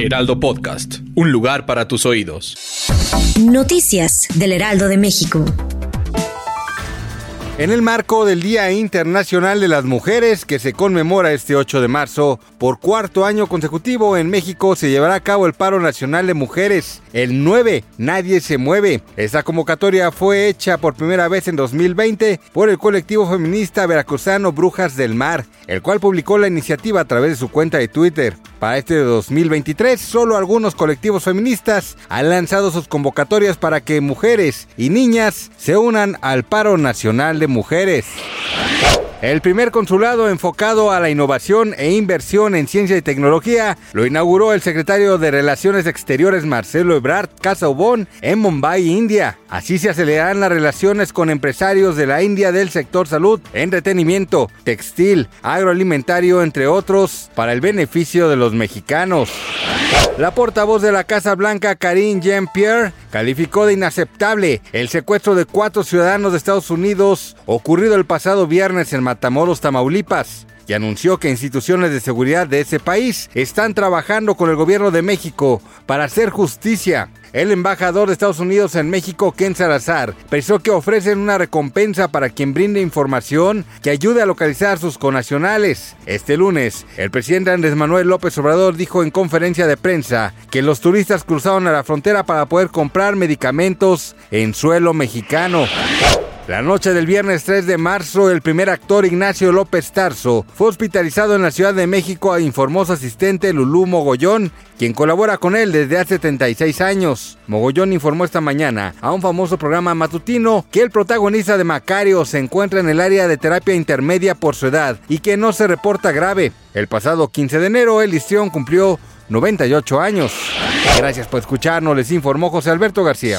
Heraldo Podcast, un lugar para tus oídos. Noticias del Heraldo de México. En el marco del Día Internacional de las Mujeres, que se conmemora este 8 de marzo, por cuarto año consecutivo en México se llevará a cabo el paro nacional de mujeres. El 9, Nadie se mueve. Esta convocatoria fue hecha por primera vez en 2020 por el colectivo feminista veracruzano Brujas del Mar, el cual publicó la iniciativa a través de su cuenta de Twitter. Para este 2023, solo algunos colectivos feministas han lanzado sus convocatorias para que mujeres y niñas se unan al paro nacional de mujeres. El primer consulado enfocado a la innovación e inversión en ciencia y tecnología lo inauguró el secretario de Relaciones Exteriores Marcelo Ebrard Casaubon en Mumbai, India. Así se acelerarán las relaciones con empresarios de la India del sector salud, entretenimiento, textil, agroalimentario, entre otros, para el beneficio de los mexicanos. La portavoz de la Casa Blanca, Karine Jean-Pierre, calificó de inaceptable el secuestro de cuatro ciudadanos de Estados Unidos ocurrido el pasado viernes en Matamoros, Tamaulipas y anunció que instituciones de seguridad de ese país están trabajando con el gobierno de México para hacer justicia. El embajador de Estados Unidos en México, Ken Salazar, precisó que ofrecen una recompensa para quien brinde información que ayude a localizar sus conacionales. Este lunes, el presidente Andrés Manuel López Obrador dijo en conferencia de prensa que los turistas cruzaron a la frontera para poder comprar medicamentos en suelo mexicano. La noche del viernes 3 de marzo, el primer actor Ignacio López Tarso fue hospitalizado en la Ciudad de México, informó su asistente Lulú Mogollón, quien colabora con él desde hace 76 años. Mogollón informó esta mañana a un famoso programa matutino que el protagonista de Macario se encuentra en el área de terapia intermedia por su edad y que no se reporta grave. El pasado 15 de enero, el histrión cumplió 98 años. Gracias por escucharnos, les informó José Alberto García.